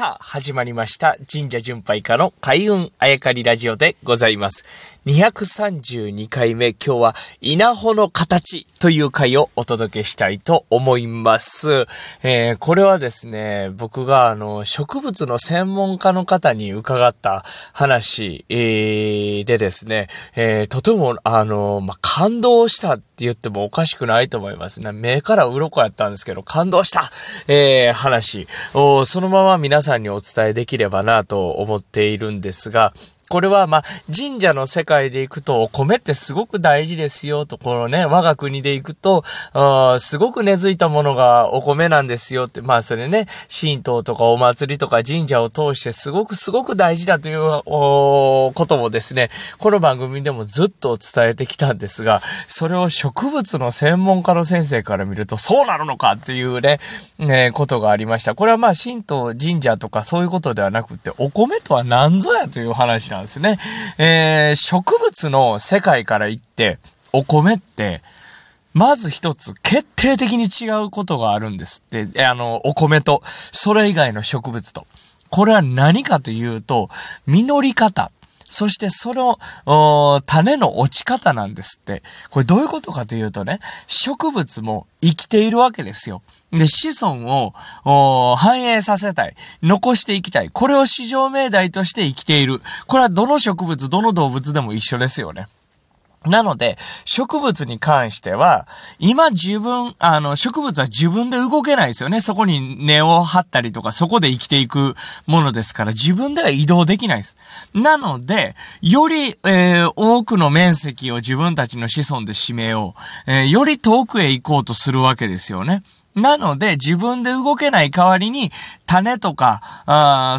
さあ、始まりました。神社巡拝家の開運あやかりラジオでございます。232回目、今日は稲穂の形という回をお届けしたいと思います。えー、これはですね、僕があの、植物の専門家の方に伺った話、えー、でですね、えー、とてもあの、ま、感動したって言ってもおかしくないと思いますね。目から鱗やったんですけど、感動した、えー、話をそのまま皆さんにお伝えできればなと思っているんですが、これはま、神社の世界で行くと、お米ってすごく大事ですよと、このね、我が国で行くと、すごく根付いたものがお米なんですよって、まあそれね、神道とかお祭りとか神社を通してすごくすごく大事だということもですね、この番組でもずっと伝えてきたんですが、それを植物の専門家の先生から見ると、そうなるのかっていうね、ね、ことがありました。これはま神道、神社とかそういうことではなくて、お米とは何ぞやという話なんですんですね。えー、植物の世界から言って、お米って、まず一つ決定的に違うことがあるんですって、あの、お米と、それ以外の植物と。これは何かというと、実り方。そしてその種の落ち方なんですって。これどういうことかというとね、植物も生きているわけですよ。で、子孫を繁栄させたい。残していきたい。これを市場命題として生きている。これはどの植物、どの動物でも一緒ですよね。なので、植物に関しては、今自分、あの、植物は自分で動けないですよね。そこに根を張ったりとか、そこで生きていくものですから、自分では移動できないです。なので、より、えー、多くの面積を自分たちの子孫で占めよう。えー、より遠くへ行こうとするわけですよね。なので、自分で動けない代わりに、種とか、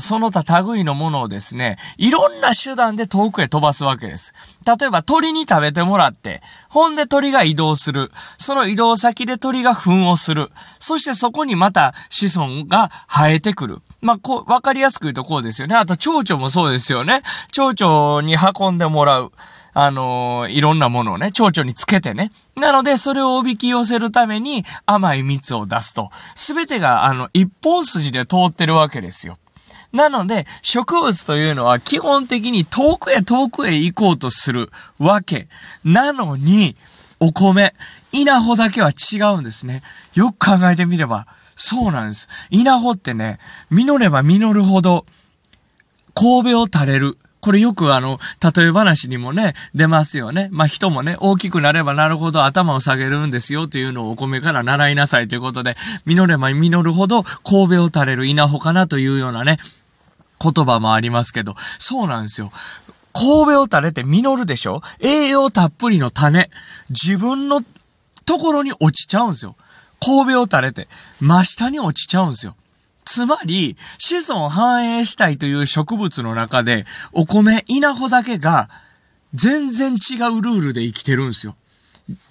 その他類のものをですね、いろんな手段で遠くへ飛ばすわけです。例えば、鳥に食べてもらって、ほんで鳥が移動する。その移動先で鳥が糞をする。そしてそこにまた子孫が生えてくる。まあ、こう、わかりやすく言うとこうですよね。あと、蝶々もそうですよね。蝶々に運んでもらう。あのー、いろんなものをね、蝶々につけてね。なので、それをおびき寄せるために甘い蜜を出すと。すべてが、あの、一本筋で通ってるわけですよ。なので、植物というのは基本的に遠くへ遠くへ行こうとするわけ。なのに、お米、稲穂だけは違うんですね。よく考えてみれば、そうなんです。稲穂ってね、実れば実るほど、神戸を垂れる。これよくあの、例え話にもね、出ますよね。まあ、人もね、大きくなればなるほど頭を下げるんですよというのをお米から習いなさいということで、実れば実るほど神戸を垂れる稲穂かなというようなね、言葉もありますけど、そうなんですよ。神戸を垂れて実るでしょ？栄養たっぷりの種。自分のところに落ちちゃうんですよ。神戸を垂れて、真下に落ちちゃうんですよ。つまり、子孫繁栄したいという植物の中で、お米、稲穂だけが、全然違うルールで生きてるんですよ。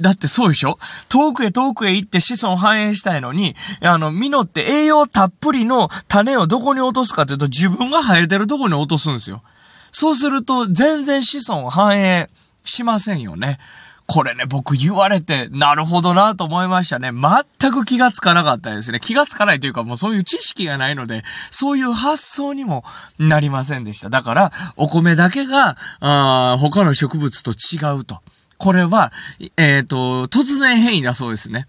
だってそうでしょ？遠くへ遠くへ行って子孫繁栄したいのに、あの、実って栄養たっぷりの種をどこに落とすかというと自分が生えてるとこに落とすんですよ。そうすると全然子孫繁栄しませんよね。これね、僕言われて、なるほどなと思いましたね。全く気がつかなかったですね。気がつかないというか、もうそういう知識がないので、そういう発想にもなりませんでした。だから、お米だけが、あ他の植物と違うと。これは、えっ、ー、と、突然変異だそうですね。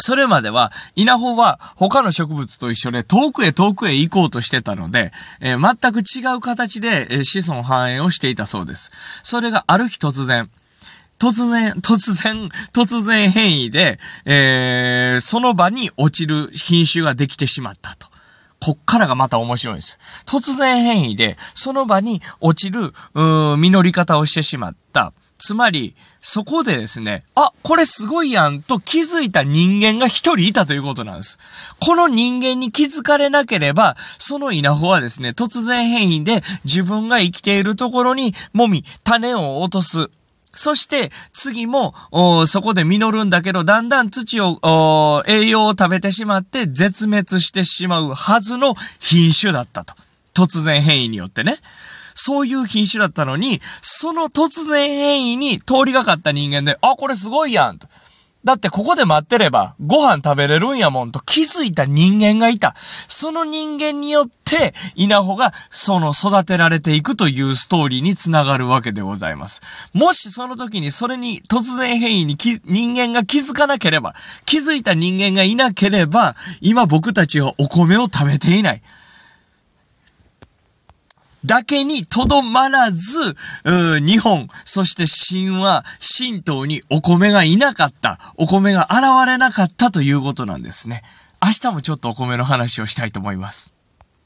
それまでは、稲穂は他の植物と一緒で遠くへ遠くへ行こうとしてたので、えー、全く違う形で、え子孫繁栄をしていたそうです。それがある日突然、突然、突然、突然変異で、えー、その場に落ちる品種ができてしまったと。こっからがまた面白いんです。突然変異で、その場に落ちる、う実り方をしてしまった。つまり、そこでですね、あ、これすごいやんと気づいた人間が一人いたということなんです。この人間に気づかれなければ、その稲穂はですね、突然変異で自分が生きているところにもみ、種を落とす。そして次もそこで実るんだけど、だんだん土を栄養を食べてしまって絶滅してしまうはずの品種だったと。突然変異によってね。そういう品種だったのに、その突然変異に通りがかった人間で、あ、これすごいやんと。だってここで待ってればご飯食べれるんやもんと気づいた人間がいた。その人間によって稲穂がその育てられていくというストーリーにつながるわけでございます。もしその時にそれに突然変異に人間が気づかなければ、気づいた人間がいなければ、今僕たちはお米を食べていない。だけにとどまらず、日本、そして神話、神道にお米がいなかった、お米が現れなかったということなんですね。明日もちょっとお米の話をしたいと思います。